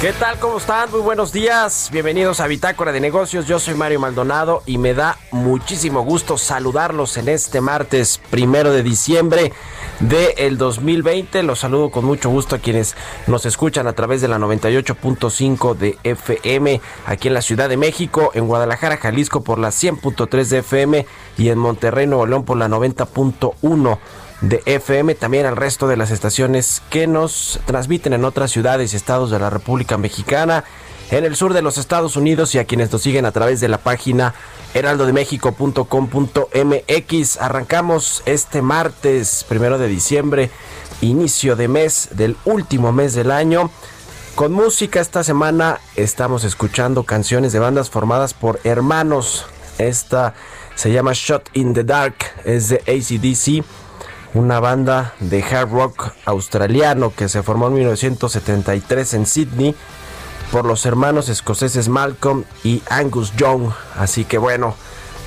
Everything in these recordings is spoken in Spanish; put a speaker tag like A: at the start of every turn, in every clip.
A: ¿Qué tal? ¿Cómo están? Muy buenos días. Bienvenidos a Bitácora de Negocios. Yo soy Mario Maldonado y me da muchísimo gusto saludarlos en este martes primero de diciembre del 2020. Los saludo con mucho gusto a quienes nos escuchan a través de la 98.5 de FM aquí en la Ciudad de México, en Guadalajara, Jalisco por la 100.3 de FM y en Monterrey, Nuevo León por la 90.1 de FM, también al resto de las estaciones que nos transmiten en otras ciudades y estados de la República Mexicana, en el sur de los Estados Unidos y a quienes nos siguen a través de la página heraldodemexico.com.mx. Arrancamos este martes, primero de diciembre, inicio de mes del último mes del año. Con música esta semana estamos escuchando canciones de bandas formadas por hermanos. Esta se llama Shot in the Dark, es de ACDC una banda de hard rock australiano que se formó en 1973 en Sydney por los hermanos escoceses Malcolm y Angus Young. Así que bueno,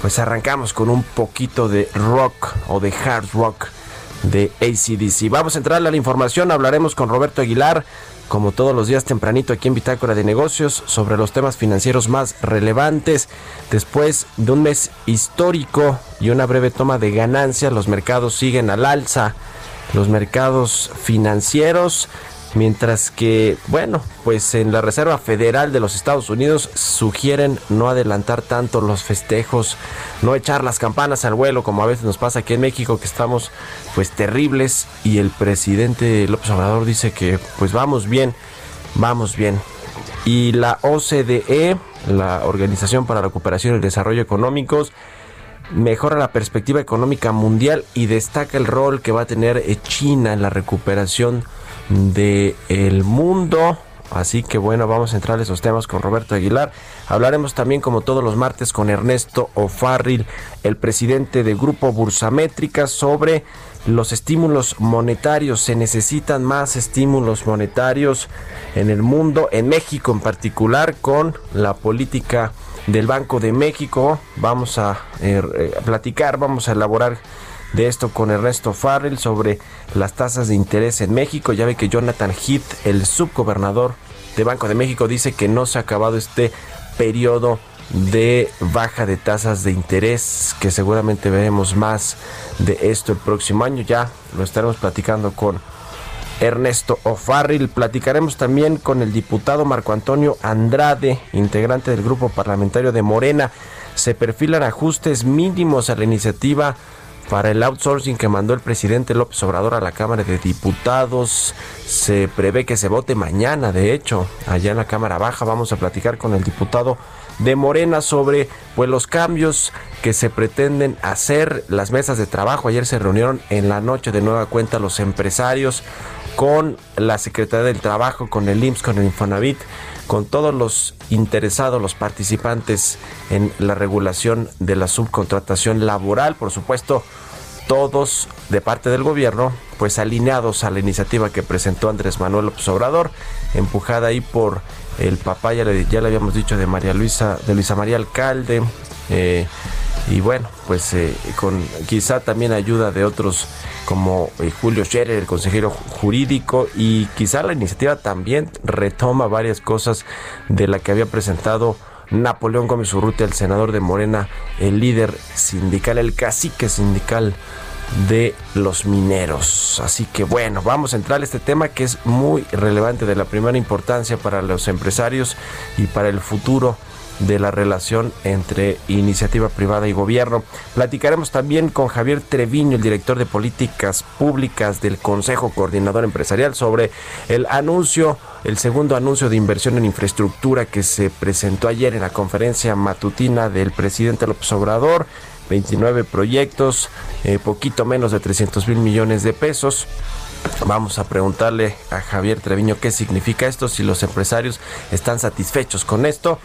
A: pues arrancamos con un poquito de rock o de hard rock de ACDC. Vamos a entrar a la información, hablaremos con Roberto Aguilar, como todos los días tempranito aquí en Bitácora de Negocios, sobre los temas financieros más relevantes. Después de un mes histórico y una breve toma de ganancias, los mercados siguen al alza. Los mercados financieros Mientras que, bueno, pues en la Reserva Federal de los Estados Unidos sugieren no adelantar tanto los festejos, no echar las campanas al vuelo como a veces nos pasa aquí en México que estamos pues terribles y el presidente López Obrador dice que pues vamos bien, vamos bien. Y la OCDE, la Organización para la Cooperación y el Desarrollo Económicos, mejora la perspectiva económica mundial y destaca el rol que va a tener China en la recuperación de el mundo. Así que bueno, vamos a entrar a esos temas con Roberto Aguilar. Hablaremos también como todos los martes con Ernesto O'Farrill, el presidente de Grupo Bursamétrica, sobre los estímulos monetarios. Se necesitan más estímulos monetarios en el mundo, en México en particular, con la política del Banco de México. Vamos a eh, eh, platicar, vamos a elaborar de esto con Ernesto Farrell sobre las tasas de interés en México. Ya ve que Jonathan Heath, el subgobernador de Banco de México, dice que no se ha acabado este periodo de baja de tasas de interés, que seguramente veremos más de esto el próximo año. Ya lo estaremos platicando con Ernesto O'Farrill. Platicaremos también con el diputado Marco Antonio Andrade, integrante del grupo parlamentario de Morena. Se perfilan ajustes mínimos a la iniciativa para el outsourcing que mandó el presidente López Obrador a la Cámara de Diputados. Se prevé que se vote mañana, de hecho, allá en la Cámara Baja. Vamos a platicar con el diputado de Morena sobre pues los cambios que se pretenden hacer las mesas de trabajo. Ayer se reunieron en la noche de nueva cuenta los empresarios con la Secretaría del Trabajo, con el IMSS, con el Infonavit, con todos los interesados, los participantes en la regulación de la subcontratación laboral, por supuesto, todos de parte del gobierno, pues alineados a la iniciativa que presentó Andrés Manuel López Obrador, empujada ahí por el papá, ya le, habíamos dicho, de María Luisa, de Luisa María Alcalde, eh, y bueno, pues eh, con quizá también ayuda de otros como eh, Julio Scherer, el consejero jurídico, y quizá la iniciativa también retoma varias cosas de la que había presentado Napoleón Gómez Urrutia, el senador de Morena, el líder sindical, el cacique sindical de los mineros. Así que bueno, vamos a entrar a este tema que es muy relevante, de la primera importancia para los empresarios y para el futuro de la relación entre iniciativa privada y gobierno. Platicaremos también con Javier Treviño, el director de políticas públicas del Consejo Coordinador Empresarial, sobre el anuncio, el segundo anuncio de inversión en infraestructura que se presentó ayer en la conferencia matutina del presidente López Obrador. 29 proyectos, eh, poquito menos de 300 mil millones de pesos. Vamos a preguntarle a Javier Treviño qué significa esto, si los empresarios están satisfechos con esto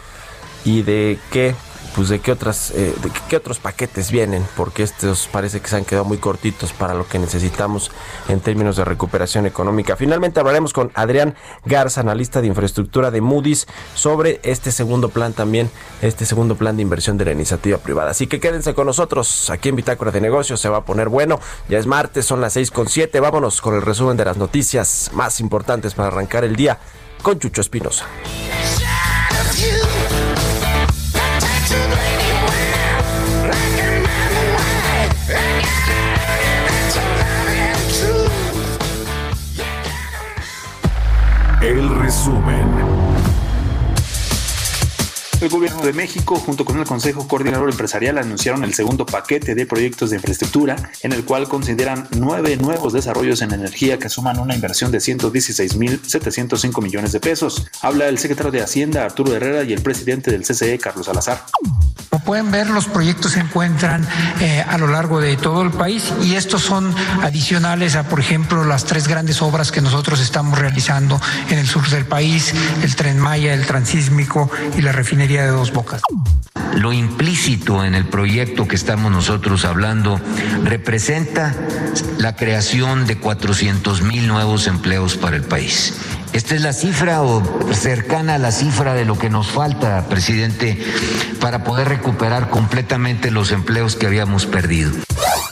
A: y de qué pues de qué otras eh, de qué otros paquetes vienen porque estos parece que se han quedado muy cortitos para lo que necesitamos en términos de recuperación económica. Finalmente hablaremos con Adrián Garza, analista de infraestructura de Moody's, sobre este segundo plan también, este segundo plan de inversión de la iniciativa privada. Así que quédense con nosotros aquí en Bitácora de Negocios, se va a poner bueno. Ya es martes, son las seis con siete. Vámonos con el resumen de las noticias más importantes para arrancar el día con Chucho Espinosa.
B: El resumen.
C: El gobierno de México, junto con el Consejo Coordinador Empresarial, anunciaron el segundo paquete de proyectos de infraestructura, en el cual consideran nueve nuevos desarrollos en energía que suman una inversión de 116.705 millones de pesos. Habla el secretario de Hacienda, Arturo Herrera, y el presidente del CCE, Carlos Salazar.
D: Como pueden ver, los proyectos se encuentran eh, a lo largo de todo el país y estos son adicionales a, por ejemplo, las tres grandes obras que nosotros estamos realizando en el sur del país, el tren Maya, el transísmico y la refinería de Dos Bocas.
E: Lo implícito en el proyecto que estamos nosotros hablando representa la creación de 400 mil nuevos empleos para el país. Esta es la cifra o cercana a la cifra de lo que nos falta, presidente, para poder recuperar completamente los empleos que habíamos perdido.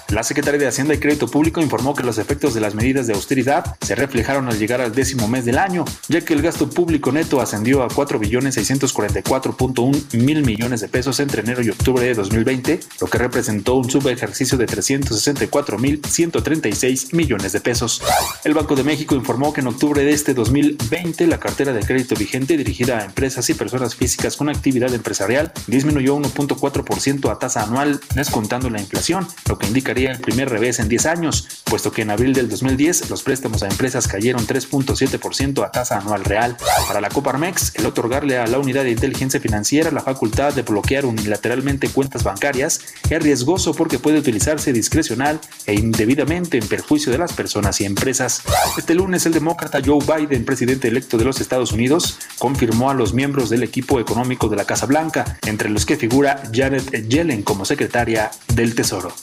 C: La Secretaría de Hacienda y Crédito Público informó que los efectos de las medidas de austeridad se reflejaron al llegar al décimo mes del año, ya que el gasto público neto ascendió a 4.644.1 mil millones de pesos entre enero y octubre de 2020, lo que representó un subejercicio de 364.136 millones de pesos. El Banco de México informó que en octubre de este 2020 la cartera de crédito vigente dirigida a empresas y personas físicas con actividad empresarial disminuyó 1.4% a tasa anual descontando la inflación, lo que indica el primer revés en 10 años, puesto que en abril del 2010 los préstamos a empresas cayeron 3.7% a tasa anual real. Para la Coparmex, el otorgarle a la unidad de inteligencia financiera la facultad de bloquear unilateralmente cuentas bancarias es riesgoso porque puede utilizarse discrecional e indebidamente en perjuicio de las personas y empresas. Este lunes el demócrata Joe Biden, presidente electo de los Estados Unidos, confirmó a los miembros del equipo económico de la Casa Blanca, entre los que figura Janet Yellen como secretaria del Tesoro.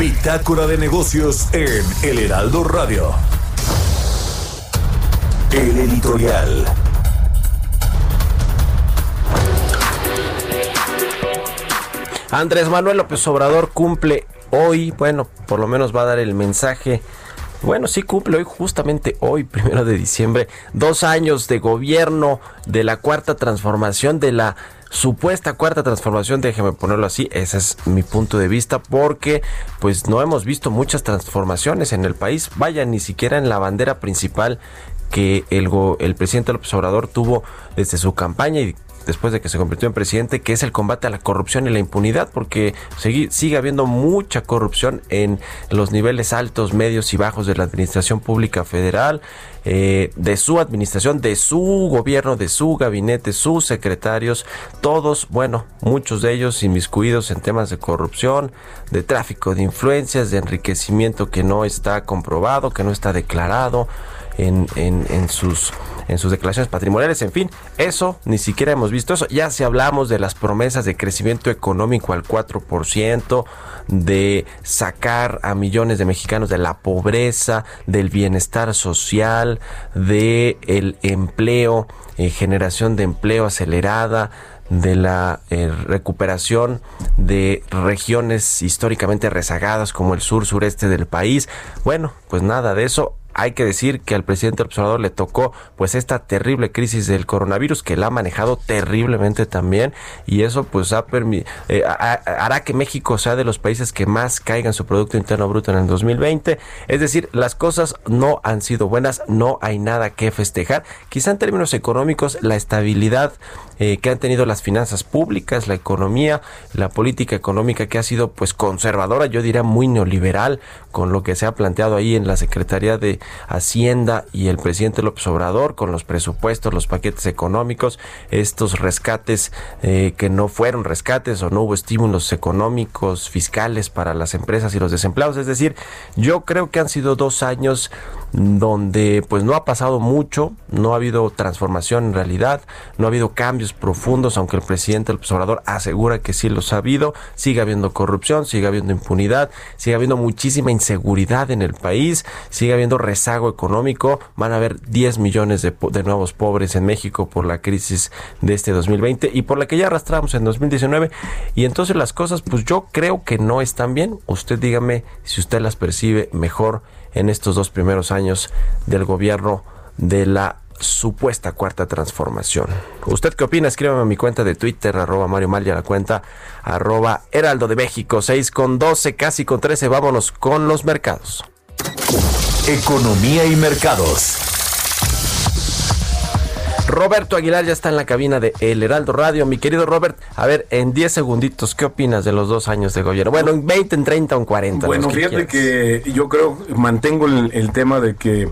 B: Bitácora de negocios en El Heraldo Radio. El editorial.
A: Andrés Manuel López Obrador cumple hoy, bueno, por lo menos va a dar el mensaje. Bueno, sí cumple hoy, justamente hoy, primero de diciembre, dos años de gobierno de la cuarta transformación de la supuesta cuarta transformación, déjeme ponerlo así, ese es mi punto de vista, porque pues no hemos visto muchas transformaciones en el país, vaya, ni siquiera en la bandera principal que el, el presidente López Obrador tuvo desde su campaña y después de que se convirtió en presidente, que es el combate a la corrupción y la impunidad, porque sigue, habiendo mucha corrupción en los niveles altos, medios y bajos de la administración pública federal, eh, de su administración, de su gobierno, de su gabinete, sus secretarios, todos, bueno, muchos de ellos inmiscuidos en temas de corrupción, de tráfico de influencias, de enriquecimiento que no está comprobado, que no está declarado en, sus declaraciones patrimoniales. En fin, eso ni siquiera hemos visto eso. Ya si hablamos de las promesas de crecimiento económico al 4%, de sacar a millones de mexicanos de la pobreza, del bienestar social, de el empleo, eh, generación de empleo acelerada, de la eh, recuperación de regiones históricamente rezagadas como el sur sureste del país. Bueno, pues nada de eso hay que decir que al presidente observador le tocó pues esta terrible crisis del coronavirus que la ha manejado terriblemente también y eso pues ha eh, hará que México sea de los países que más caigan su producto interno bruto en el 2020 es decir las cosas no han sido buenas no hay nada que festejar. Quizá en términos económicos la estabilidad eh, que han tenido las finanzas públicas, la economía, la política económica que ha sido pues conservadora, yo diría muy neoliberal, con lo que se ha planteado ahí en la Secretaría de Hacienda y el presidente López Obrador, con los presupuestos, los paquetes económicos, estos rescates eh, que no fueron rescates o no hubo estímulos económicos, fiscales para las empresas y los desempleados. Es decir, yo creo que han sido dos años donde pues no ha pasado mucho, no ha habido transformación en realidad, no ha habido cambios profundos, aunque el presidente López Obrador asegura que sí los ha habido, sigue habiendo corrupción, sigue habiendo impunidad, sigue habiendo muchísima inseguridad en el país, sigue habiendo rezago económico, van a haber 10 millones de, nuevos pobres en México por la crisis de este 2020 y por la que ya arrastramos en 2019 y entonces las cosas pues yo creo que no están bien, usted dígame si usted las percibe mejor en estos dos primeros años del gobierno de la supuesta cuarta transformación. ¿Usted qué opina? Escríbame a mi cuenta de Twitter, arroba Mario Mal a la cuenta arroba Heraldo de México, 6 con 12, casi con 13. Vámonos con los mercados.
B: Economía y mercados.
A: Roberto Aguilar ya está en la cabina de El Heraldo Radio. Mi querido Robert, a ver, en 10 segunditos, ¿qué opinas de los dos años de gobierno? Bueno, en 20, en 30 o en 40.
F: Bueno, fíjate que yo creo, mantengo el, tema de que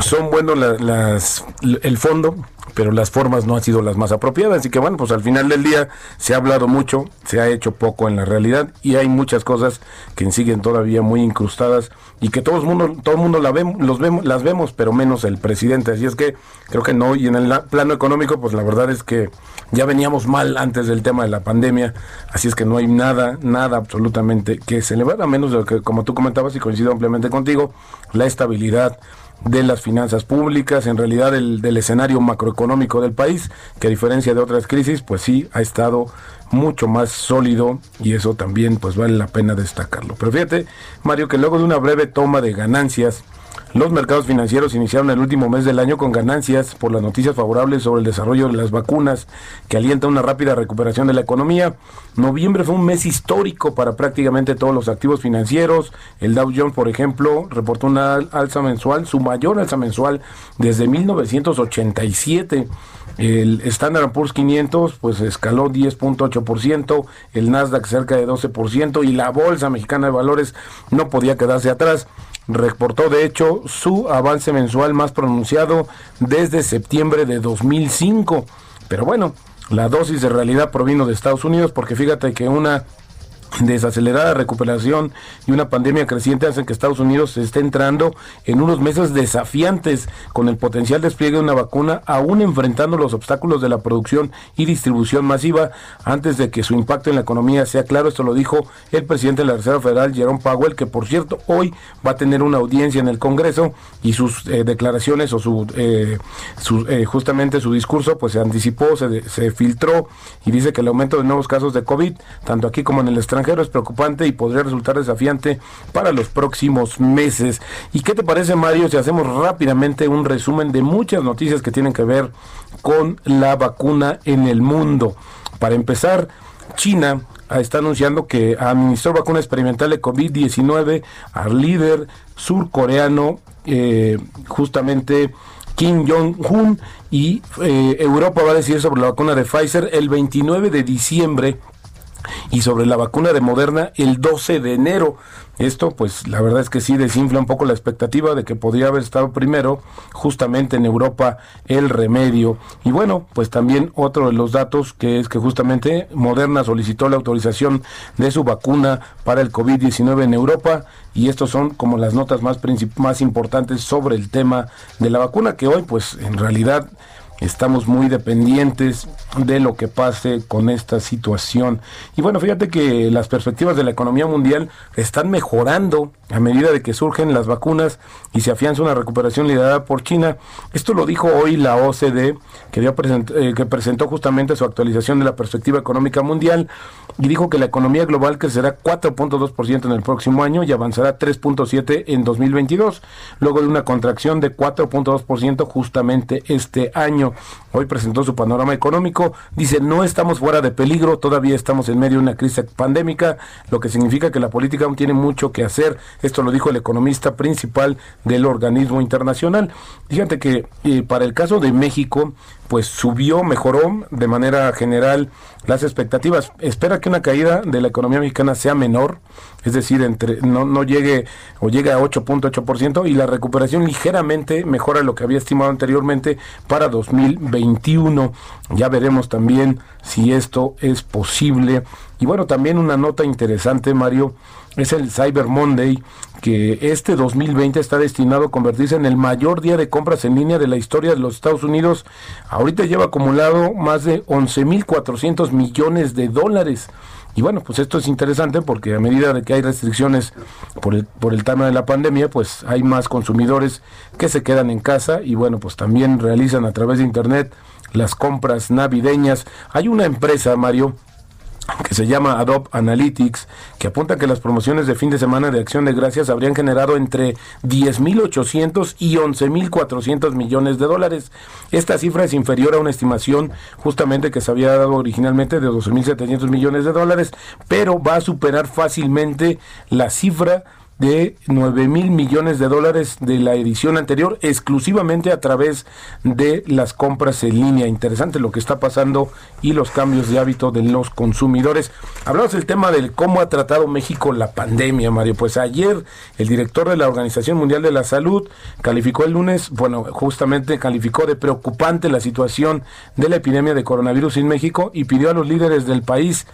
F: son buenos las, el fondo, pero las formas no han sido las más apropiadas. Así que bueno, pues al final del día se ha hablado mucho, se ha hecho poco en la realidad y hay muchas cosas que siguen todavía muy incrustadas y que todo el mundo, todo mundo la vemos, los vemos, las vemos, pero menos el presidente. Así es que creo que no. Y en el plano económico, pues la verdad es que ya veníamos mal antes del tema de la pandemia. Así es que no hay nada, nada absolutamente que celebrar, a menos de lo que, como tú comentabas y coincido ampliamente contigo, la estabilidad de las finanzas públicas, en realidad el, del escenario macroeconómico del país, que a diferencia de otras crisis, pues sí ha estado mucho más sólido y eso también pues vale la pena destacarlo. Pero fíjate, Mario, que luego de una breve toma de ganancias, los mercados financieros iniciaron el último mes del año con ganancias por las noticias favorables sobre el desarrollo de las vacunas que alienta una rápida recuperación de la economía. Noviembre fue un mes histórico para prácticamente todos los activos financieros. El Dow Jones, por ejemplo, reportó una alza mensual, su mayor alza mensual desde 1987. El Standard Poor's 500 pues escaló 10.8%, el Nasdaq cerca de 12% y la Bolsa Mexicana de Valores no podía quedarse atrás. Reportó de hecho su avance mensual más pronunciado desde septiembre de 2005. Pero bueno, la dosis de realidad provino de Estados Unidos porque fíjate que una desacelerada recuperación y una pandemia creciente hacen que Estados Unidos se esté entrando en unos meses desafiantes con el potencial despliegue de una vacuna, aún enfrentando los obstáculos de la producción y distribución masiva antes de que su impacto en la economía sea claro. Esto lo dijo el presidente de la Reserva Federal, Jerome Powell, que por cierto hoy va a tener una audiencia en el Congreso y sus eh, declaraciones o su, eh, eh, justamente su discurso pues se anticipó, se, se filtró y dice que el aumento de nuevos casos de COVID, tanto aquí como en el extranjero, es preocupante y podría resultar desafiante para los próximos meses. ¿Y qué te parece, Mario, si hacemos rápidamente un resumen de muchas noticias que tienen que ver con la vacuna en el mundo? Para empezar, China está anunciando que administró vacuna experimental de COVID-19 al líder surcoreano, eh, justamente Kim Jong-un, y eh, Europa va a decir sobre la vacuna de Pfizer el 29 de diciembre y sobre la vacuna de Moderna el 12 de enero. Esto, pues la verdad es que sí desinfla un poco la expectativa de que podría haber estado primero justamente en Europa el remedio. Y bueno, pues también otro de los datos que es que justamente Moderna solicitó la autorización de su vacuna para el COVID-19 en Europa y estos son como las notas más, más importantes sobre el tema de la vacuna que hoy pues en realidad estamos muy dependientes de lo que pase con esta situación. Y bueno, fíjate que las perspectivas de la economía mundial están mejorando a medida de que surgen las vacunas y se afianza una recuperación liderada por China. Esto lo dijo hoy la OCDE, que, dio eh, que presentó justamente su actualización de la perspectiva económica mundial y dijo que la economía global crecerá 4.2% en el próximo año y avanzará 3.7% en 2022, luego de una contracción de 4.2% justamente este año. Hoy presentó su panorama económico, dice no estamos fuera de peligro, todavía estamos en medio de una crisis pandémica, lo que significa que la política aún tiene mucho que hacer. Esto lo dijo el economista principal del organismo internacional. Fíjate que eh, para el caso de México, pues subió, mejoró de manera general las expectativas. Espera que una caída de la economía mexicana sea menor, es decir, entre no, no llegue o llegue a 8.8% y la recuperación ligeramente mejora lo que había estimado anteriormente para 2021. Ya veremos también si esto es posible. Y bueno, también una nota interesante, Mario, es el Cyber Monday, que este 2020 está destinado a convertirse en el mayor día de compras en línea de la historia de los Estados Unidos. Ahorita lleva acumulado más de 11.400 millones de dólares. Y bueno, pues esto es interesante porque a medida de que hay restricciones por el, por el tema de la pandemia, pues hay más consumidores que se quedan en casa y bueno, pues también realizan a través de Internet las compras navideñas. Hay una empresa, Mario, que se llama Adobe Analytics, que apunta que las promociones de fin de semana de Acción de Gracias habrían generado entre 10.800 y 11.400 millones de dólares. Esta cifra es inferior a una estimación justamente que se había dado originalmente de 12.700 millones de dólares, pero va a superar fácilmente la cifra de 9 mil millones de dólares de la edición anterior exclusivamente a través de las compras en línea. Interesante lo que está pasando y los cambios de hábito de los consumidores. Hablamos del tema del cómo ha tratado México la pandemia, Mario. Pues ayer el director de la Organización Mundial de la Salud calificó el lunes, bueno, justamente calificó de preocupante la situación de la epidemia de coronavirus en México y pidió a los líderes del país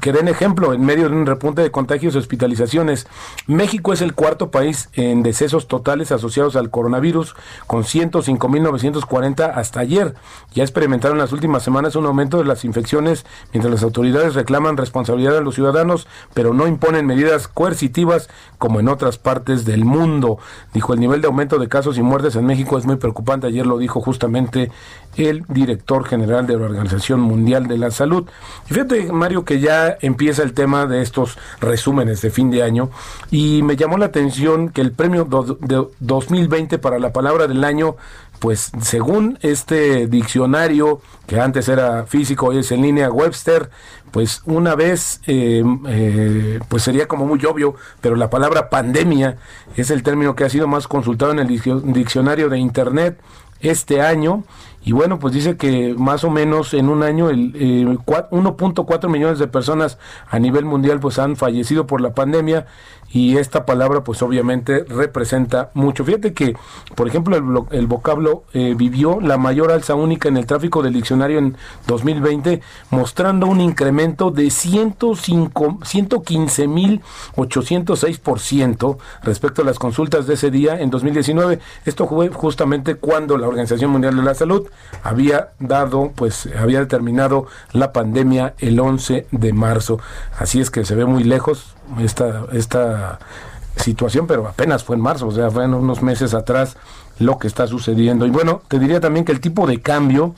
F: que den ejemplo en medio de un repunte de contagios y hospitalizaciones. México es el cuarto país en decesos totales asociados al coronavirus, con 105.940 hasta ayer. Ya experimentaron en las últimas semanas un aumento de las infecciones, mientras las autoridades reclaman responsabilidad a los ciudadanos, pero no imponen medidas coercitivas como en otras partes del mundo. Dijo, el nivel de aumento de casos y muertes en México es muy preocupante. Ayer lo dijo justamente el director general de la Organización Mundial de la Salud. Y fíjate, Mario, que ya empieza el tema de estos resúmenes de fin de año y me llamó la atención que el premio de 2020 para la palabra del año pues según este diccionario que antes era físico hoy es en línea Webster pues una vez eh, eh, pues sería como muy obvio pero la palabra pandemia es el término que ha sido más consultado en el diccionario de internet este año. Y bueno, pues dice que más o menos en un año el, 1.4 millones de personas a nivel mundial pues han fallecido por la pandemia y esta palabra pues obviamente representa mucho. Fíjate que, por ejemplo, el, el vocablo eh, vivió la mayor alza única en el tráfico del diccionario en 2020, mostrando un incremento de 115.806% respecto a las consultas de ese día en 2019. Esto fue justamente cuando la Organización Mundial de la Salud había dado, pues había determinado la pandemia el 11 de marzo. Así es que se ve muy lejos esta, esta situación, pero apenas fue en marzo, o sea, fue en unos meses atrás lo que está sucediendo. Y bueno, te diría también que el tipo de cambio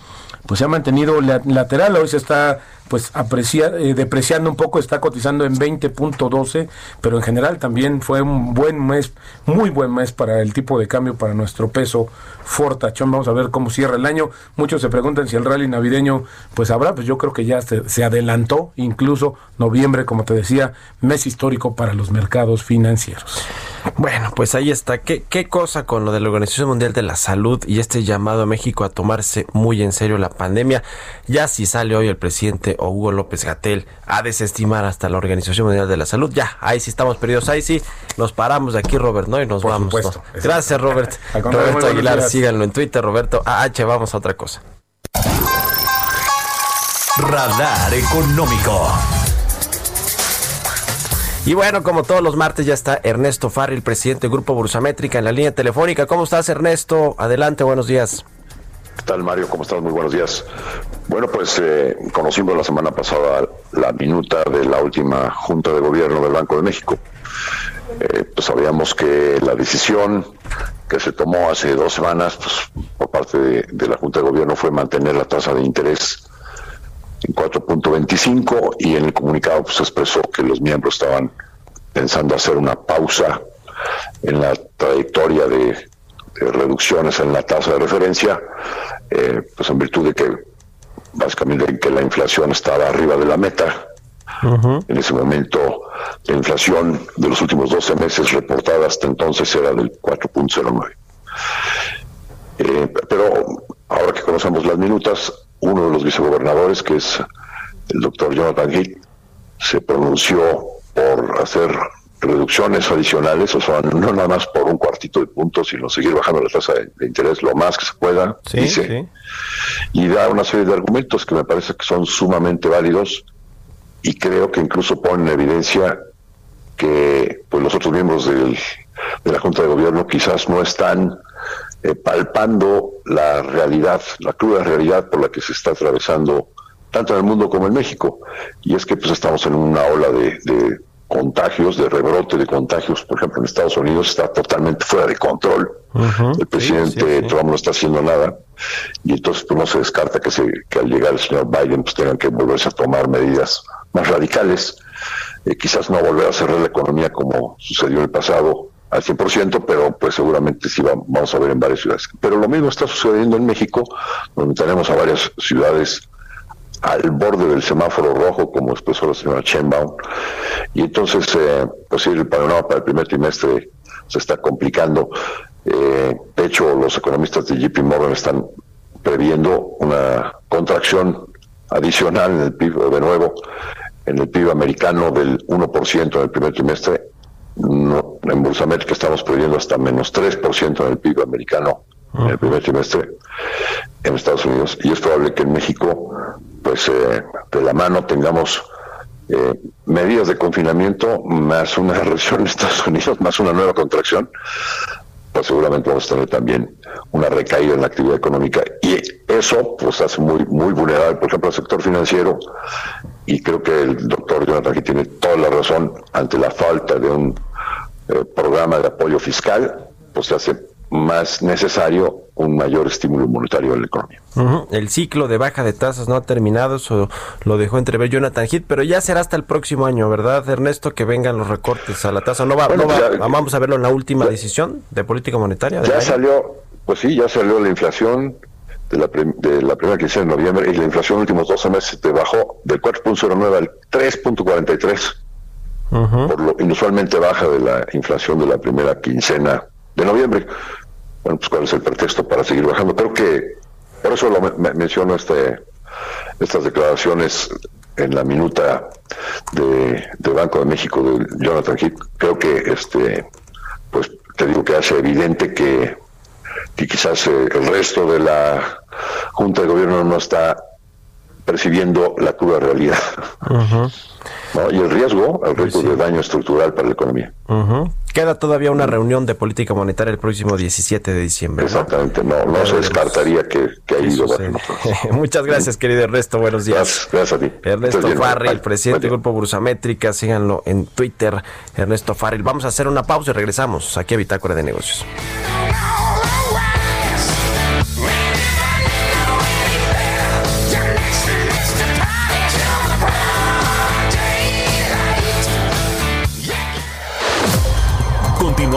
F: pues se ha mantenido lateral, hoy se está pues aprecia, eh, depreciando un poco, está cotizando en 20.12, pero en general también fue un buen mes, muy buen mes para el tipo de cambio para nuestro peso fortachón. Vamos a ver cómo cierra el año. Muchos se preguntan si el rally navideño pues habrá, pues yo creo que ya se, se adelantó, incluso noviembre, como te decía, mes histórico para los mercados financieros.
A: Bueno, pues ahí está. ¿Qué, ¿Qué cosa con lo de la Organización Mundial de la Salud y este llamado a México a tomarse muy en serio la pandemia? Ya si sale hoy el presidente o Hugo López Gatel a desestimar hasta la Organización Mundial de la Salud, ya, ahí sí estamos perdidos, ahí sí nos paramos de aquí, Robert, ¿no? Y nos vamos. Gracias, Robert. Roberto Aguilar, síganlo en Twitter, Roberto AH, vamos a otra cosa.
B: Radar Económico.
A: Y bueno, como todos los martes ya está Ernesto Farril, presidente del Grupo Bursamétrica, en la línea telefónica. ¿Cómo estás, Ernesto? Adelante, buenos días.
G: ¿Qué tal, Mario? ¿Cómo estás? Muy buenos días. Bueno, pues eh, conocimos la semana pasada la minuta de la última Junta de Gobierno del Banco de México. Eh, pues sabíamos que la decisión que se tomó hace dos semanas pues, por parte de, la Junta de Gobierno fue mantener la tasa de interés en 4.25 y en el comunicado pues expresó que los miembros estaban pensando hacer una pausa en la trayectoria de, reducciones en la tasa de referencia, eh, pues en virtud de que básicamente que la inflación estaba arriba de la meta. En ese momento la inflación de los últimos 12 meses reportada hasta entonces era del 4.09. Eh, pero ahora que conocemos las minutas, uno de los vicegobernadores, que es el doctor Jonathan Heath, se pronunció por hacer reducciones adicionales, o sea, no nada más por un cuartito de puntos, sino seguir bajando la tasa de, interés lo más que se pueda, dice, y da una serie de argumentos que me parece que son sumamente válidos y creo que incluso ponen en evidencia que pues los otros miembros del, de la Junta de Gobierno quizás no están eh, palpando la realidad, la cruda realidad por la que se está atravesando tanto en el mundo como en México. Y es que pues estamos en una ola de contagios, de rebrote de contagios, por ejemplo, en Estados Unidos está totalmente fuera de control. el presidente Trump no está haciendo nada y entonces pues, no se descarta que, se, que al llegar el señor Biden pues tengan que volverse a tomar medidas más radicales. Eh, quizás no volver a cerrar la economía como sucedió en el pasado al 100%, pero pues seguramente sí vamos a ver en varias ciudades. Pero lo mismo está sucediendo en México, donde tenemos a varias ciudades al borde del semáforo rojo, como expresó la señora Chenbaum. Y entonces, eh, pues sí, el panorama para el primer trimestre se está complicando. Eh, de hecho, los economistas de JP Morgan están previendo una contracción adicional en el PIB, de nuevo, en el PIB americano del 1% en el primer trimestre. No, en Bolsa América estamos previendo hasta menos 3% en el PIB americano en el primer trimestre en Estados Unidos. Y es probable que en México pues eh, de la mano tengamos eh, medidas de confinamiento más una reacción en Estados Unidos, más una nueva contracción, pues seguramente vamos a tener también una recaída en la actividad económica. Y eso pues hace muy muy vulnerable, por ejemplo, al sector financiero. Y creo que el doctor Jonathan aquí tiene toda la razón ante la falta de un eh, programa de apoyo fiscal, pues se hace más necesario un mayor estímulo monetario en la economía.
A: El ciclo de baja de tasas no ha terminado, eso lo dejó entrever Jonathan Heath, pero ya será hasta el próximo año, ¿verdad, Ernesto? Que vengan los recortes a la tasa. ¿No va, vamos a verlo en la última decisión de política monetaria?
G: Ya salió, pues sí, ya salió la inflación de la, de la primera quincena de noviembre y la inflación en los últimos 12 meses te bajó del 4.09 al 3.43, por lo inusualmente baja de la inflación de la primera quincena de noviembre bueno, pues cuál es el pretexto para seguir bajando. Creo que por eso lo menciono este, estas declaraciones en la minuta de, Banco de México de Jonathan Heath. Creo que este, pues te digo que hace evidente que, que quizás el resto de la Junta de Gobierno no está percibiendo la cruda realidad. Y el riesgo, el riesgo de daño estructural para la economía.
A: Queda todavía una reunión de política monetaria el próximo 17 de diciembre.
G: Exactamente, no, no, se descartaría que, que haya ido.
A: Muchas gracias, querido Ernesto. Buenos días.
G: Gracias, a ti.
A: Ernesto Farril, el presidente del Grupo Bursamétrica. Síganlo en Twitter, Ernesto Farril. Vamos a hacer una pausa y regresamos aquí a Bitácora de Negocios.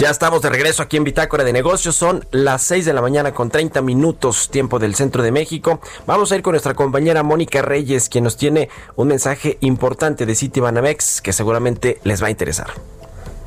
A: Ya estamos de regreso aquí en Bitácora de Negocios. Son las 6 de la mañana con 30 minutos, tiempo del centro de México. Vamos a ir con nuestra compañera Mónica Reyes, quien nos tiene un mensaje importante de Citibanamex que seguramente les va a interesar.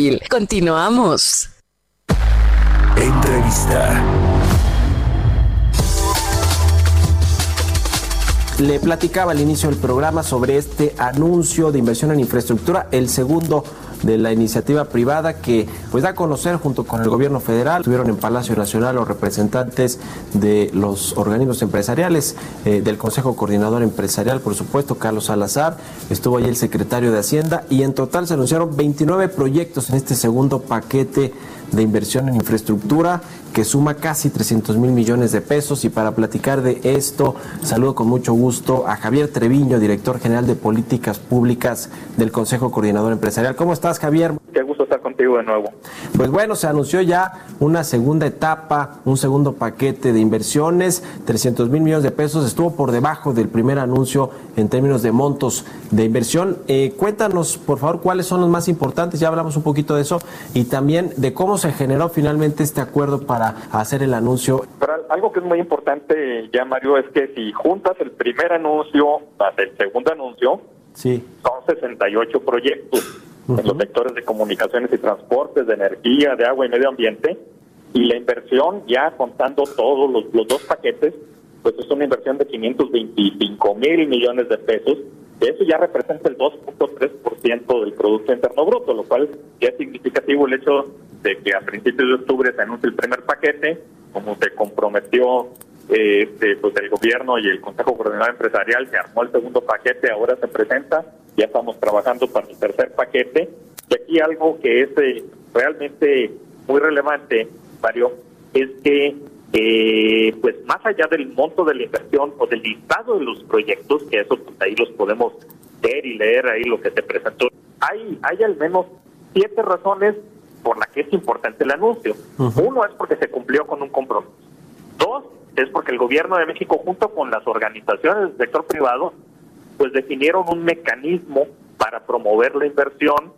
H: móvil. Continuamos.
B: Entrevista.
I: Le platicaba al inicio del programa sobre este anuncio de inversión en infraestructura, el segundo de la iniciativa privada que pues da a conocer junto con el gobierno federal. Estuvieron en Palacio Nacional los representantes de los organismos empresariales, eh, del Consejo Coordinador Empresarial, por supuesto, Carlos Salazar, estuvo ahí el secretario de Hacienda y en total se anunciaron 29 proyectos en este segundo paquete de inversión en infraestructura que suma casi 300 mil millones de pesos. Y para platicar de esto, saludo con mucho gusto a Javier Treviño, director general de Políticas Públicas del Consejo Coordinador Empresarial. ¿Cómo estás, Javier?
J: Qué gusto estar contigo de nuevo.
I: Pues bueno, se anunció ya una segunda etapa, un segundo paquete de inversiones, 300 mil millones de pesos. Estuvo por debajo del primer anuncio en términos de montos de inversión. Eh, cuéntanos, por favor, cuáles son los más importantes. Ya hablamos un poquito de eso y también de cómo se generó finalmente este acuerdo para hacer el anuncio.
J: Pero algo que es muy importante ya, Mario, es que si juntas el primer anuncio más el segundo anuncio,
I: sí.
J: son 68 proyectos en los sectores de comunicaciones y transportes, de energía, de agua y medio ambiente, y la inversión, ya contando todos los, los dos paquetes, pues es una inversión de 525 mil millones de pesos, eso ya representa el 2.3% del Producto Interno Bruto, lo cual ya es significativo el hecho de que a principios de octubre se anuncie el primer paquete, como se comprometió eh, este, pues el gobierno y el Consejo Coordinador Empresarial, se armó el segundo paquete, ahora se presenta, ya estamos trabajando para el tercer paquete. Y aquí algo que es eh, realmente muy relevante, Mario, es que eh, pues más allá del monto de la inversión o del listado de los proyectos, que eso pues, ahí los podemos ver y leer ahí lo que se presentó, hay, hay al menos siete razones por las que es importante el anuncio. Uno es porque se cumplió con un compromiso. Dos es porque el gobierno de México junto con las organizaciones del sector privado pues definieron un mecanismo para promover la inversión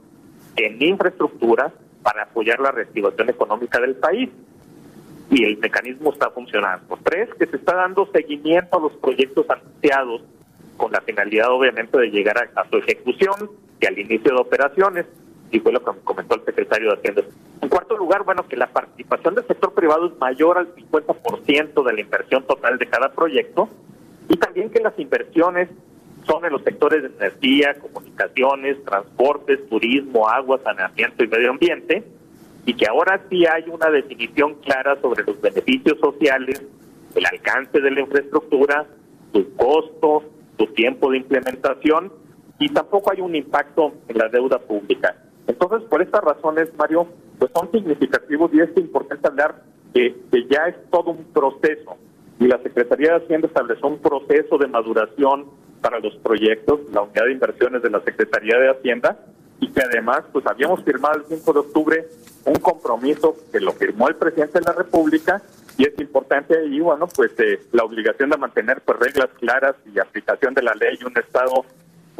J: en infraestructura para apoyar la reactivación económica del país y el mecanismo está funcionando. Tres, que se está dando seguimiento a los proyectos anunciados con la finalidad obviamente de llegar a, su ejecución y al inicio de operaciones, y fue lo que comentó el secretario de Hacienda. En cuarto lugar, bueno, que la participación del sector privado es mayor al 50% de la inversión total de cada proyecto, y también que las inversiones son en los sectores de energía, comunicaciones, transportes, turismo, agua, saneamiento y medio ambiente, y que ahora sí hay una definición clara sobre los beneficios sociales, el alcance de la infraestructura, su costo, su tiempo de implementación y tampoco hay un impacto en la deuda pública. Entonces, por estas razones, Mario, pues son significativos y es importante hablar que, que ya es todo un proceso. Y la Secretaría de Hacienda estableció un proceso de maduración para los proyectos, la unidad de inversiones de la Secretaría de Hacienda, y que además pues habíamos firmado el 5 de octubre un compromiso que lo firmó el presidente de la República y es importante y bueno pues eh, la obligación de mantener pues reglas claras y aplicación de la ley y un estado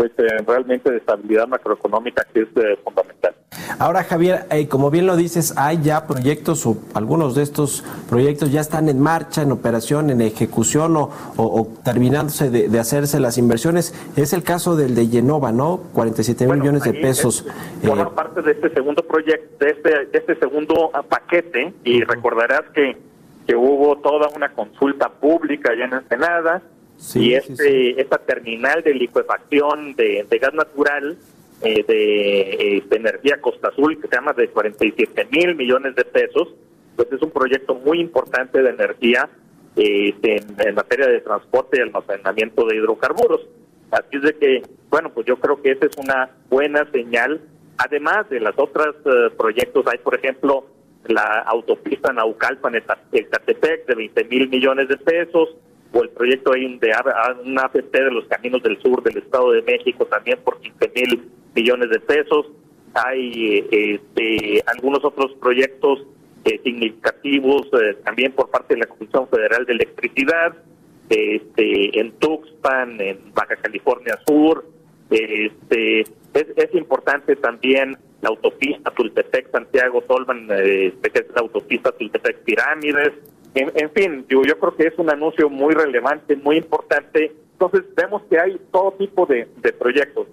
J: pues eh, realmente de estabilidad macroeconómica que es eh, fundamental.
I: Ahora Javier, eh, como bien lo dices, hay ya proyectos o algunos de estos proyectos ya están en marcha, en operación, en ejecución o, terminándose de, hacerse las inversiones. Es el caso del de Genova, ¿no? 47 mil millones de pesos.
J: Forma parte de este segundo proyecto, de este, de este segundo ah, paquete y recordarás que, que hubo toda una consulta pública ya en Ensenada y este, esta terminal de liquefacción de, gas natural eh, de, energía Costa Azul, que se llama de 47 mil millones de pesos, pues es un proyecto muy importante de energía este, en, materia de transporte y almacenamiento de hidrocarburos. Así es de que, bueno, pues yo creo que esa es una buena señal. Además de las otras eh, proyectos, hay por ejemplo la autopista Naucalpan-Ecatepec de 20 mil millones de pesos, o el proyecto de un APP de los caminos del sur del Estado de México también por 15 mil millones de pesos, hay este, algunos otros proyectos eh, significativos eh, también por parte de la Comisión Federal de Electricidad, este, en Tuxpan, en Baja California Sur. Este, es, es importante también la autopista Tultepec-Santiago Solvan, eh, que es la autopista Tultepec-Pirámides. En, en, fin, yo, yo creo que es un anuncio muy relevante, muy importante entonces vemos que hay todo tipo de, proyectos.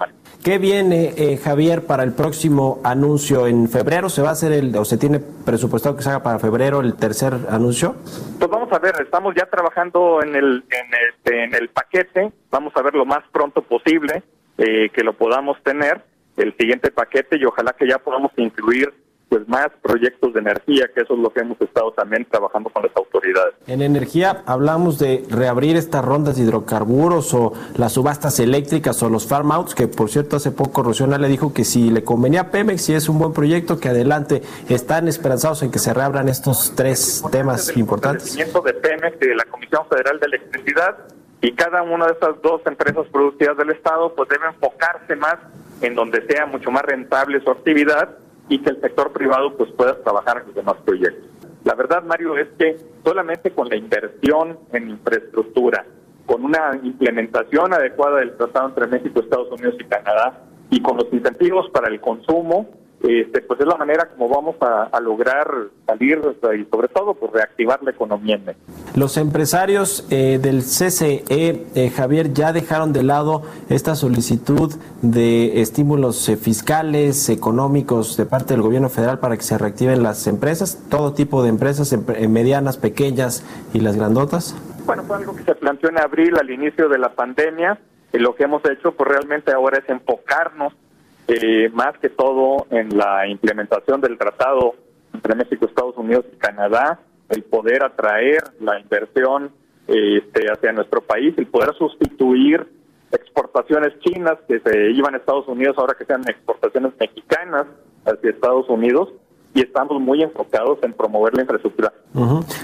A: ¿Qué viene, eh, Javier, para el próximo anuncio? ¿En febrero se va a hacer el, o se tiene presupuestado que se haga para febrero el tercer anuncio?
J: Pues vamos a ver, estamos ya trabajando en el, en este, en el paquete, vamos a ver lo más pronto posible eh, que lo podamos tener, el siguiente paquete, y ojalá que ya podamos incluir pues más proyectos de energía, que eso es lo que hemos estado también trabajando con las autoridades.
A: En energía hablamos de reabrir estas rondas de hidrocarburos o las subastas eléctricas o los farm outs, que por cierto hace poco Rociona le dijo que si le convenía a Pemex, si es un buen proyecto, que adelante están esperanzados en que se reabran estos tres temas importantes.
J: El de Pemex y de la Comisión Federal de Electricidad y cada una de esas dos empresas productivas del Estado pues debe enfocarse más en donde sea mucho más rentable su actividad y que el sector privado pues pueda trabajar en los demás proyectos. La verdad, Mario, es que solamente con la inversión en infraestructura, con una implementación adecuada del tratado entre México, Estados Unidos y Canadá, y con los incentivos para el consumo, este, pues es la manera como vamos a, lograr salir y sobre todo pues reactivar la economía en México.
A: Los empresarios eh, del CCE, eh, Javier, ya dejaron de lado esta solicitud de estímulos eh, fiscales, económicos de parte del gobierno federal para que se reactiven las empresas, todo tipo de empresas, em, medianas, pequeñas y las grandotas.
J: Bueno, fue algo que se planteó en abril al inicio de la pandemia y lo que hemos hecho pues realmente ahora es enfocarnos eh, más que todo en la implementación del tratado entre México, Estados Unidos y Canadá, el poder atraer la inversión este, hacia nuestro país, el poder sustituir exportaciones chinas que se iban a Estados Unidos ahora que sean exportaciones mexicanas hacia Estados Unidos y estamos muy enfocados en promover la infraestructura.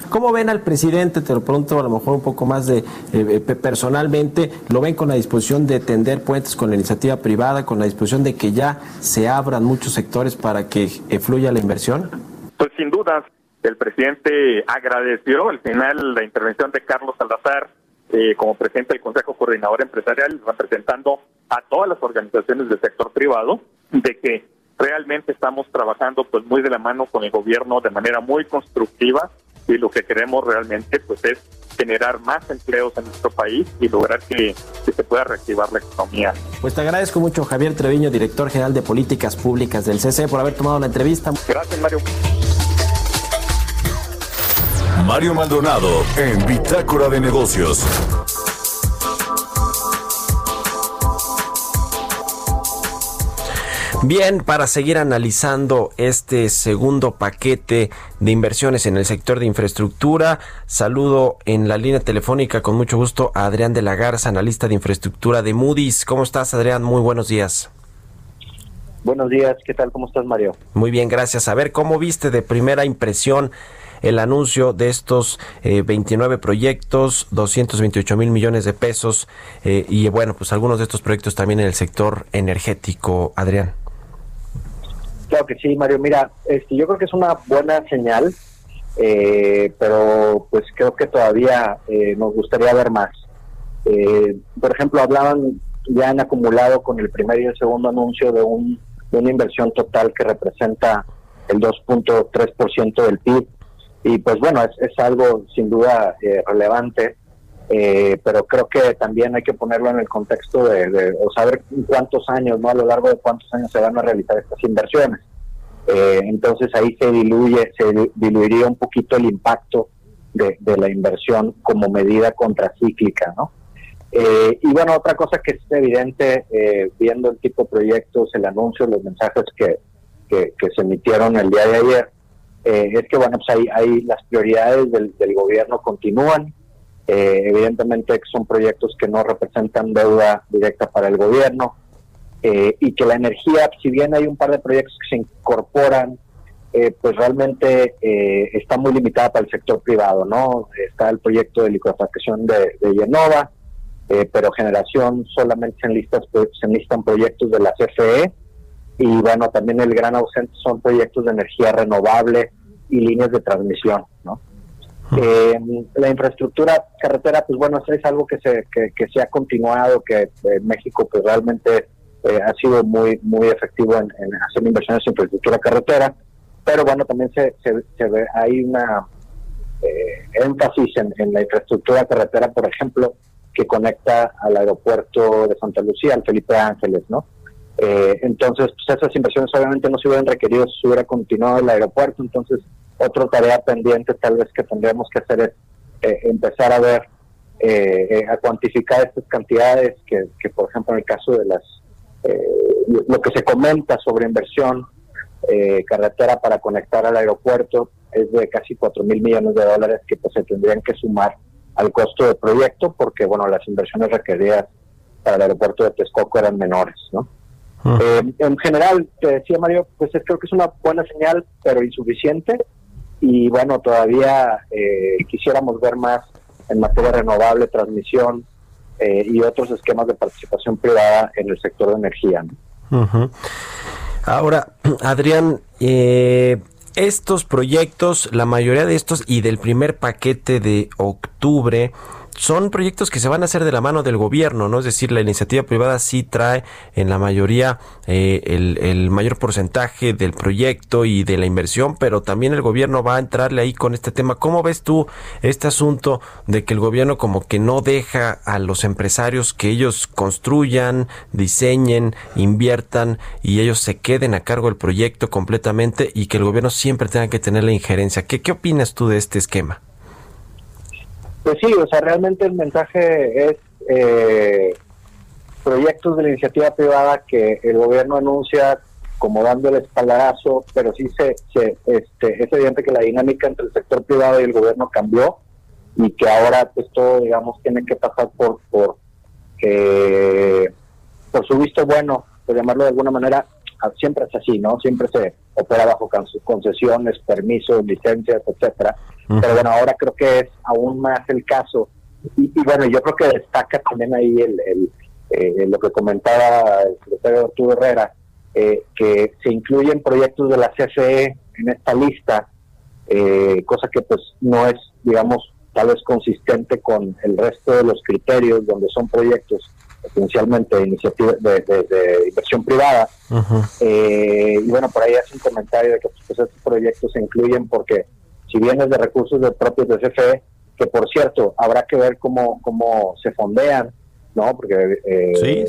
A: ¿Cómo ven al presidente? Te lo pregunto a lo mejor un poco más de eh, eh, personalmente. ¿Lo ven con la disposición de tender puentes con la iniciativa privada, con la disposición de que ya se abran muchos sectores para que eh, fluya la inversión?
J: Pues sin duda, el presidente agradeció al final la intervención de Carlos Salazar como presidente del Consejo Coordinador Empresarial, representando a todas las organizaciones del sector privado, de que realmente estamos trabajando pues muy de la mano con el gobierno de manera muy constructiva y lo que queremos realmente pues es generar más empleos en nuestro país y lograr que, se pueda reactivar la economía.
A: Pues te agradezco mucho Javier Treviño, director general de políticas públicas del CC, por haber tomado la entrevista.
J: Gracias Mario.
B: Mario Maldonado en Bitácora de Negocios.
A: Bien, para seguir analizando este segundo paquete de inversiones en el sector de infraestructura, saludo en la línea telefónica con mucho gusto a Adrián de la Garza, analista de infraestructura de Moody's. ¿Cómo estás, Adrián? Muy buenos días.
K: Buenos días, ¿qué tal? ¿Cómo estás, Mario?
A: Muy bien, gracias. A ver, ¿cómo viste de primera impresión el anuncio de estos 29 eh, proyectos, 228 mil millones de pesos eh, y bueno, pues algunos de estos proyectos también en el sector energético, Adrián?
K: Que sí, Mario. Mira, este, yo creo que es una buena señal, eh, pero pues creo que todavía eh, nos gustaría ver más. Eh, por ejemplo, hablaban, ya han acumulado con el primer y el segundo anuncio de, un, de una inversión total que representa el 2.3% del PIB. Y pues bueno, es, es algo sin duda relevante eh, pero creo que también hay que ponerlo en el contexto de, saber cuántos años, no a lo largo de cuántos años se van a realizar estas inversiones. Eh, entonces ahí se diluye, se diluiría un poquito el impacto de, la inversión como medida contracíclica, ¿no? Eh, y bueno, otra cosa que es evidente, viendo el tipo de proyectos, el anuncio, los mensajes que, que, se emitieron el día de ayer, es que bueno, pues ahí, ahí las prioridades del gobierno continúan, eh, evidentemente son proyectos que no representan deuda directa para el gobierno eh, y que la energía, si bien hay un par de proyectos que se incorporan, eh, pues realmente está muy limitada para el sector privado, ¿no? Está el proyecto de liquefacción de, de Yenova, pero generación solamente se enlistan, pues, se enlistan proyectos de la CFE y bueno, también el gran ausente son proyectos de energía renovable y líneas de transmisión, ¿no? Eh, la infraestructura carretera, pues bueno, es algo que se, que, se ha continuado, que eh, México pues realmente eh, ha sido muy muy efectivo en, hacer inversiones en infraestructura carretera, pero bueno, también se, se, ve, hay una énfasis en, la infraestructura carretera, por ejemplo, que conecta al aeropuerto de Santa Lucía, al Felipe Ángeles, ¿no? entonces, pues esas inversiones obviamente no se hubieran requerido si hubiera continuado el aeropuerto, entonces otra tarea pendiente tal vez que tendríamos que hacer es eh, empezar a ver, eh, eh, a cuantificar estas cantidades que, que, por ejemplo, en el caso de las, lo que se comenta sobre inversión carretera para conectar al aeropuerto es de casi 4 mil millones de dólares que pues se tendrían que sumar al costo del proyecto porque, bueno, las inversiones requeridas para el aeropuerto de Texcoco eran menores, ¿no? en general, te decía Mario, pues creo que es una buena señal, pero insuficiente y bueno, todavía eh, quisiéramos ver más en materia renovable, transmisión eh, y otros esquemas de participación privada en el sector de energía.
A: Ahora, Adrián, eh, estos proyectos, la mayoría de estos y del primer paquete de octubre, son proyectos que se van a hacer de la mano del gobierno, ¿no? Es decir, la iniciativa privada sí trae en la mayoría eh, el, mayor porcentaje del proyecto y de la inversión, pero también el gobierno va a entrarle ahí con este tema. ¿Cómo ves tú este asunto de que el gobierno como que no deja a los empresarios que ellos construyan, diseñen, inviertan y ellos se queden a cargo del proyecto completamente y que el gobierno siempre tenga que tener la injerencia? ¿Qué, qué opinas tú de este esquema?
K: Pues sí, o sea, realmente el mensaje es eh, proyectos de la iniciativa privada que el gobierno anuncia como dando el espaldarazo, pero sí se, este, es evidente que la dinámica entre el sector privado y el gobierno cambió y que ahora pues todo, digamos, tiene que pasar por por eh, por su visto bueno, por llamarlo de alguna manera, siempre es así, ¿no? Siempre se opera bajo concesiones, permisos, licencias, etcétera. Pero bueno, ahora creo que es aún más el caso. Y, bueno, yo creo que destaca también ahí el, eh, lo que comentaba el secretario Arturo Herrera, eh, que se incluyen proyectos de la CFE en esta lista, eh, cosa que pues no es, digamos, tal vez consistente con el resto de los criterios donde son proyectos esencialmente de iniciativa de, inversión privada. y bueno, por ahí hace un comentario de que pues, estos proyectos se incluyen porque si bien es de recursos de propios de CFE, que por cierto, habrá que ver cómo, cómo se fondean, ¿no? Porque
A: eh,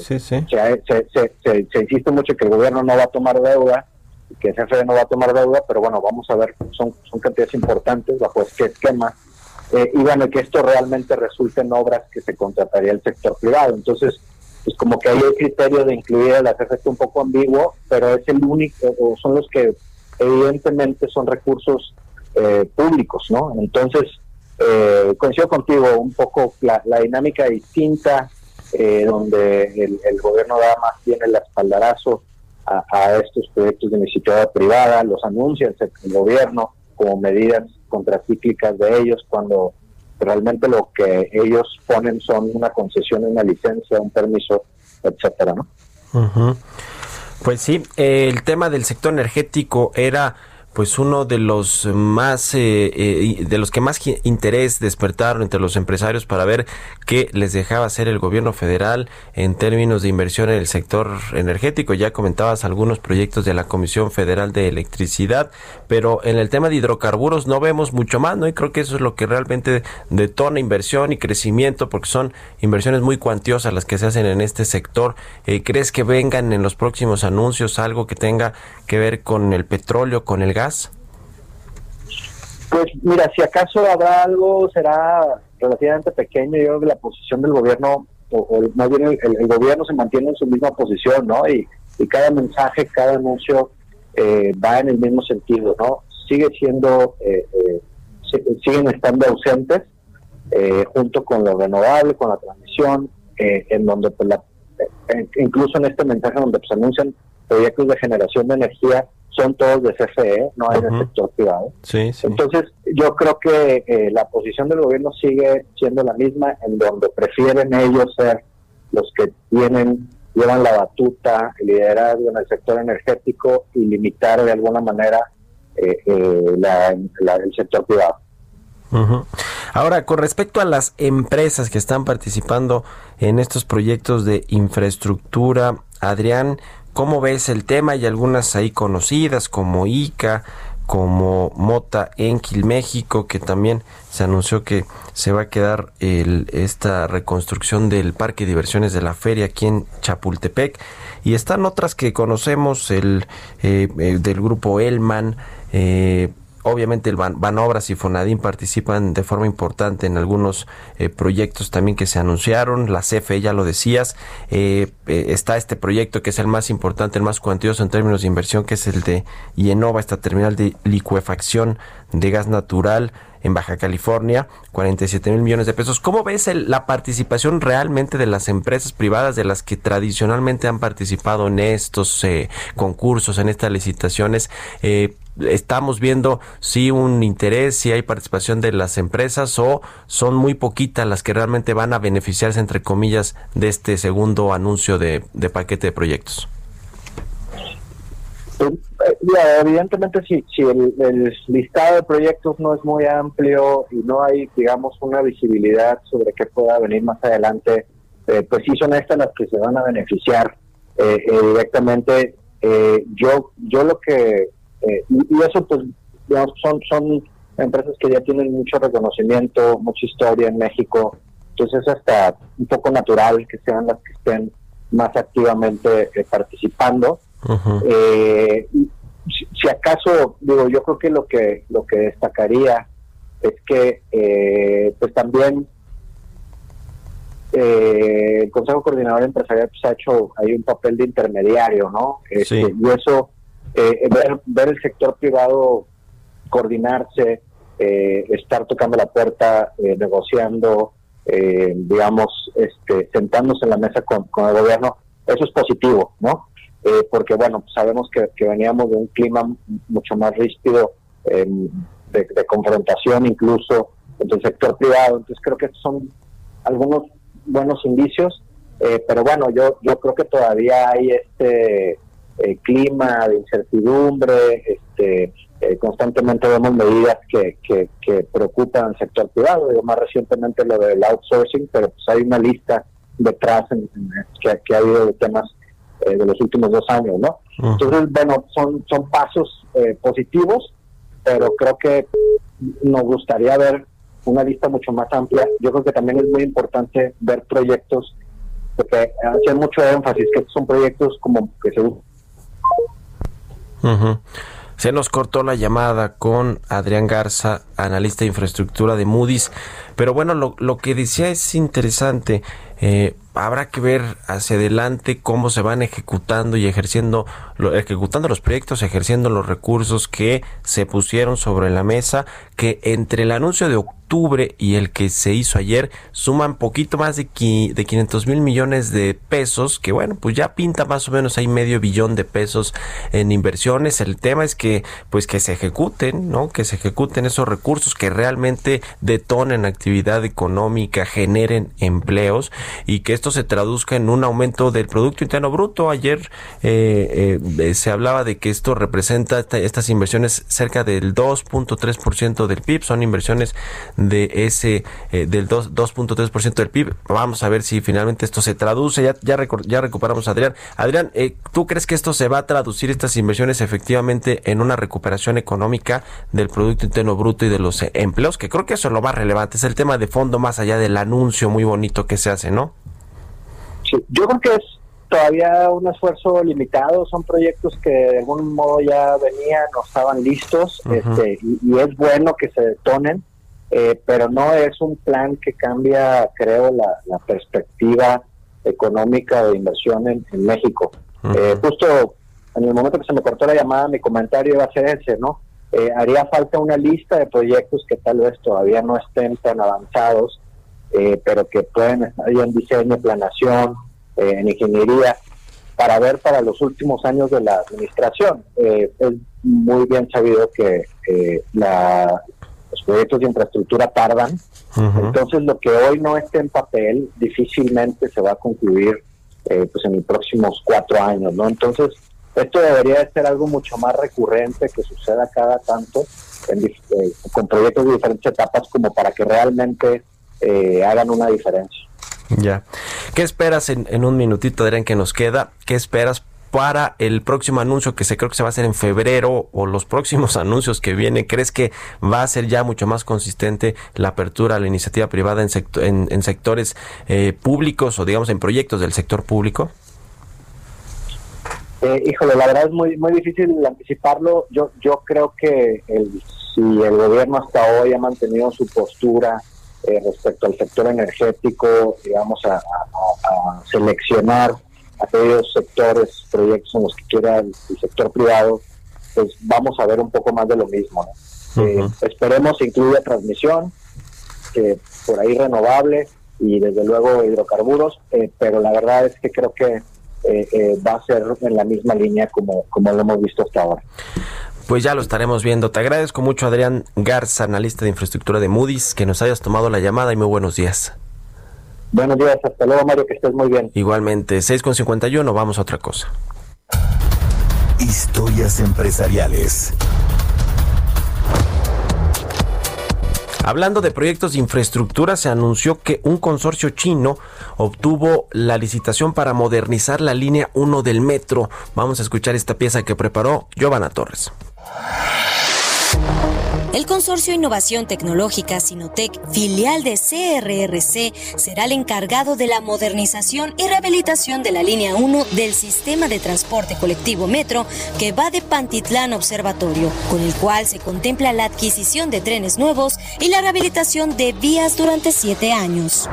A: Se,
K: se, insiste mucho que el gobierno no va a tomar deuda, que CFE no va a tomar deuda, pero bueno, vamos a ver, son, son cantidades importantes, bajo qué esquema, eh, y bueno, que esto realmente resulte en obras que se contrataría el sector privado. Entonces, pues como que hay el criterio de incluir a la CFE un poco ambiguo, pero es el único, son los que evidentemente son recursos eh, públicos, ¿no? Entonces, eh, coincido contigo, un poco la, dinámica distinta, eh, donde el, gobierno da más bien el espaldarazo a, estos proyectos de iniciativa privada, los anuncia el, gobierno como medidas contracíclicas de ellos, cuando realmente lo que ellos ponen son una concesión, una licencia, un permiso, etcétera, ¿no?
A: Pues sí, el tema del sector energético era pues uno de los más eh, eh, de los que más interés despertaron entre los empresarios para ver qué les dejaba hacer el gobierno federal en términos de inversión en el sector energético. Ya comentabas algunos proyectos de la Comisión Federal de Electricidad, pero en el tema de hidrocarburos no vemos mucho más, ¿no? Y creo que eso es lo que realmente detona inversión y crecimiento, porque son inversiones muy cuantiosas las que se hacen en este sector. Eh, ¿Crees que vengan en los próximos anuncios algo que tenga que ver con el petróleo, con el gas?
K: Pues mira, si acaso habrá algo, será relativamente pequeño. Yo creo que la posición del gobierno, o, más bien el, gobierno se mantiene en su misma posición, ¿no? Y, cada mensaje, cada anuncio eh, va en el mismo sentido, ¿no? Sigue siendo, eh, eh, siguen estando ausentes junto con lo renovable, con la transmisión, en donde pues la, incluso en este mensaje donde pues anuncian proyectos de generación de energía son todos de CFE, no hay del sector privado. Entonces, yo creo que eh, la posición del gobierno sigue siendo la misma, en donde prefieren ellos ser los que tienen llevan la batuta, el liderazgo en el sector energético y limitar de alguna manera eh, el sector privado.
A: Ahora, con respecto a las empresas que están participando en estos proyectos de infraestructura, Adrián, ¿cómo ves el tema? Hay algunas ahí conocidas como ICA, como Mota Enquil México, que también se anunció que se va a quedar esta reconstrucción del parque de diversiones de la feria aquí en Chapultepec. Y están otras que conocemos, el eh, eh, del grupo Elman, eh, Obviamente el Ban, Obras y Fonadín participan de forma importante en algunos eh, proyectos también que se anunciaron. La CFE, ya lo decías, eh, eh, está este proyecto que es el más importante, el más cuantioso en términos de inversión, que es el de IENOVA, esta terminal de licuefacción de gas natural en Baja California, 47 mil millones de pesos. ¿Cómo ves la participación realmente de las empresas privadas de las que tradicionalmente han participado en estos concursos, en estas licitaciones? Estamos viendo si un interés, si hay participación de las empresas o son muy poquitas las que realmente van a beneficiarse, entre comillas, de este segundo anuncio de, paquete de proyectos.
K: Pues, eh, evidentemente, si, si el, listado de proyectos no es muy amplio y no hay, digamos, una visibilidad sobre qué pueda venir más adelante, eh, pues sí son estas las que se van a beneficiar eh, directamente. yo, yo lo que eh, y, eso, pues, digamos, son, son empresas que ya tienen mucho reconocimiento, mucha historia en México. Entonces es hasta un poco natural que sean las que estén más activamente eh, participando. Eh, si, acaso, digo, yo creo que lo que lo que destacaría es que, pues también el Consejo Coordinador Empresarial pues, ha hecho ahí un papel de intermediario, ¿no? Este, y eso eh, ver, el sector privado coordinarse, eh, estar tocando la puerta, eh, negociando, digamos, este, sentándose en la mesa con, el gobierno, eso es positivo, ¿no? porque, bueno, sabemos que, veníamos de un clima mucho más ríspido, de, confrontación incluso entre el sector privado, entonces creo que son algunos buenos indicios, pero bueno, yo, yo creo que todavía hay este eh, clima de incertidumbre, este, eh, constantemente vemos medidas que, que, preocupan al sector privado, digo, más recientemente lo del outsourcing, pero pues hay una lista detrás que, ha habido de temas eh, de los últimos dos años, ¿no? Entonces, bueno, son, son pasos positivos, pero creo que nos gustaría ver una lista mucho más amplia. Yo creo que también es muy importante ver proyectos, porque hacen mucho énfasis que son proyectos como que se
A: se nos cortó la llamada con Adrián Garza, analista de infraestructura de Moody's. Pero bueno, lo, lo que decía es interesante. Eh, habrá que ver hacia adelante cómo se van ejecutando y ejerciendo, ejecutando los proyectos, ejerciendo los recursos que se pusieron sobre la mesa, que entre el anuncio de octubre y el que se hizo ayer suman poquito más de, de 500 mil millones de pesos, que bueno, pues ya pinta más o menos hay medio billón de pesos en inversiones. El tema es que, pues que se ejecuten, ¿no? Que se ejecuten esos recursos que realmente detonen actividad económica, generen empleos y que esto se traduzca en un aumento del Producto Interno Bruto. Ayer eh, eh, se hablaba de que esto representa estas inversiones cerca del 2.3% del PIB, son inversiones de ese eh, del 2.3% del PIB. Vamos a ver si finalmente esto se traduce. Ya, recuperamos a Adrián. Adrián, ¿tú crees que esto se va a traducir estas inversiones efectivamente en una recuperación económica del Producto Interno Bruto y de los empleos? Que creo que eso es lo más relevante, es el tema de fondo más allá del anuncio muy bonito que se hace, ¿no?
K: Sí, yo creo que es todavía un esfuerzo limitado, son proyectos que de algún modo ya venían o estaban listos este, y, es bueno que se detonen, eh, pero no es un plan que cambia, creo, la, perspectiva económica de inversión en, México. Eh, justo en el momento que se me cortó la llamada, mi comentario iba a ser ese, ¿no? Eh, haría falta una lista de proyectos que tal vez todavía no estén tan avanzados eh, pero que pueden estar en diseño, planación, eh, en ingeniería, para ver para los últimos años de la administración. Eh, es muy bien sabido que los proyectos de infraestructura tardan, entonces lo que hoy no esté en papel difícilmente se va a concluir eh, pues en los próximos cuatro años, ¿no? Entonces, esto debería de ser algo mucho más recurrente que suceda cada tanto eh, con proyectos de diferentes etapas como para que realmente eh, hagan una diferencia.
A: Ya. ¿Qué esperas en, en un minutito, Adrián, que nos queda? ¿Qué esperas para el próximo anuncio que se creo que se va a hacer en febrero o los próximos anuncios que vienen? ¿Crees que va a ser ya mucho más consistente la apertura a la iniciativa privada en, en, sectores eh, públicos o digamos en proyectos del sector público?
K: Eh, híjole, la verdad es muy muy difícil anticiparlo. Yo yo creo que el, si el gobierno hasta hoy ha mantenido su postura eh, respecto al sector energético, digamos, a, seleccionar aquellos sectores, proyectos en los que quiera el, sector privado, pues vamos a ver un poco más de lo mismo. Eh, esperemos incluya transmisión, que por ahí renovable y desde luego hidrocarburos, eh, pero la verdad es que creo que va a ser en la misma línea como, como lo hemos visto hasta ahora
A: pues ya lo estaremos viendo. Te agradezco mucho, Adrián Garza, analista de infraestructura de Moody's, que nos hayas tomado la llamada y muy buenos días.
K: Buenos días, hasta luego, Mario, que estés muy bien.
A: Igualmente, 6.51, vamos a otra cosa.
B: Historias empresariales.
A: Hablando de proyectos de infraestructura, se anunció que un consorcio chino obtuvo la licitación para modernizar la línea 1 del metro. Vamos a escuchar esta pieza que preparó Giovanna Torres.
L: El Consorcio Innovación Tecnológica Sinotec, filial de CRRC, será el encargado de la modernización y rehabilitación de la línea 1 del sistema de transporte colectivo Metro que va de Pantitlán Observatorio, con el cual se contempla la adquisición de trenes nuevos y la rehabilitación de vías durante siete años.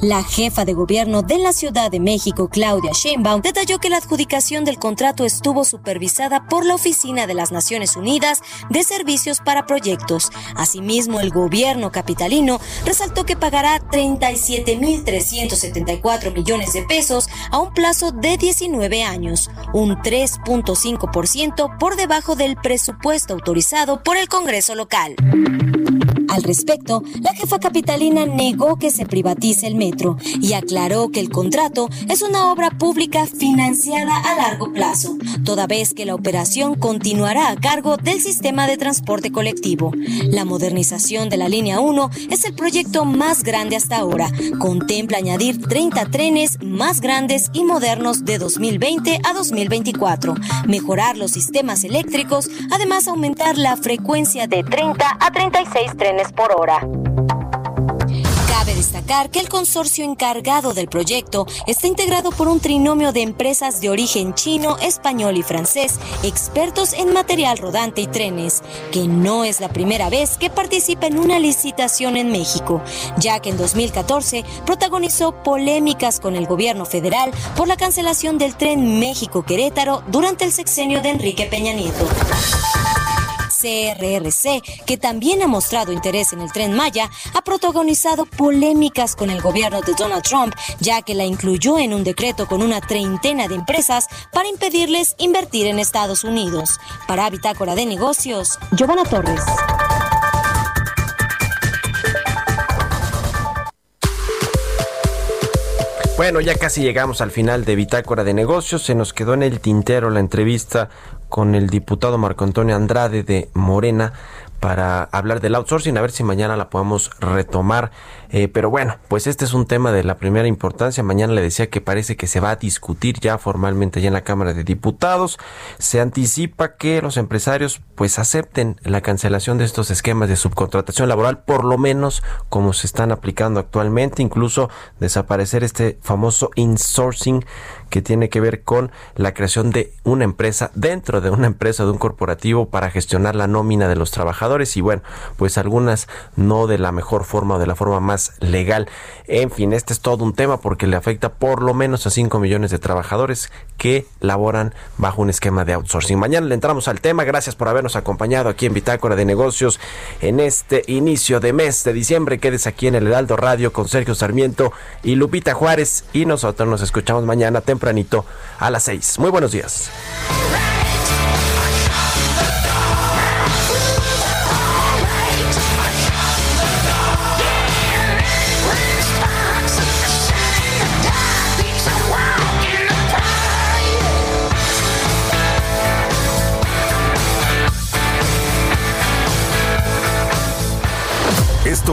L: La jefa de gobierno de la Ciudad de México, Claudia Sheinbaum, detalló que la adjudicación del contrato estuvo supervisada por la Oficina de las Naciones Unidas de Servicios para Proyectos. Asimismo, el gobierno capitalino resaltó que pagará 37.374 millones de pesos a un plazo de 19 años, un 3.5% por debajo del presupuesto autorizado por el Congreso local. Al respecto, la jefa capitalina negó que se privatice el metro y aclaró que el contrato es una obra pública financiada a largo plazo, toda vez que la operación continuará a cargo del sistema de transporte colectivo. La modernización de la línea 1 es el proyecto más grande hasta ahora. Contempla añadir 30 trenes más grandes y modernos de 2020 a 2024, mejorar los sistemas eléctricos, además aumentar la frecuencia de 30 a 36 trenes por hora. Cabe destacar que el consorcio encargado del proyecto está integrado por un trinomio de empresas de origen chino, español y francés, expertos en material rodante y trenes, que no es la primera vez que participa en una licitación en México, ya que en 2014 protagonizó polémicas con el gobierno federal por la cancelación del tren México-Querétaro durante el sexenio de Enrique Peña Nieto. CRRC, que también ha mostrado interés en el tren Maya, ha protagonizado polémicas con el gobierno de Donald Trump, ya que la incluyó en un decreto con una treintena de empresas para impedirles invertir en Estados Unidos. Para Bitácora de Negocios, Giovanna Torres.
A: Bueno, ya casi llegamos al final de Bitácora de Negocios. Se nos quedó en el tintero la entrevista con el diputado Marco Antonio Andrade de Morena para hablar del outsourcing, a ver si mañana la podemos retomar. Eh, pero bueno, pues este es un tema de la primera importancia. Mañana le decía que parece que se va a discutir ya formalmente ya en la Cámara de Diputados. Se anticipa que los empresarios pues acepten la cancelación de estos esquemas de subcontratación laboral, por lo menos como se están aplicando actualmente, incluso desaparecer este famoso insourcing que tiene que ver con la creación de una empresa dentro de una empresa de un corporativo para gestionar la nómina de los trabajadores y bueno, pues algunas no de la mejor forma o de la forma más legal. En fin, este es todo un tema porque le afecta por lo menos a 5 millones de trabajadores que laboran bajo un esquema de outsourcing. Mañana le entramos al tema. Gracias por habernos acompañado aquí en Bitácora de Negocios en este inicio de mes de diciembre. Quedes aquí en el Heraldo Radio con Sergio Sarmiento y Lupita Juárez y nosotros nos escuchamos mañana tempranito a las 6. Muy buenos días.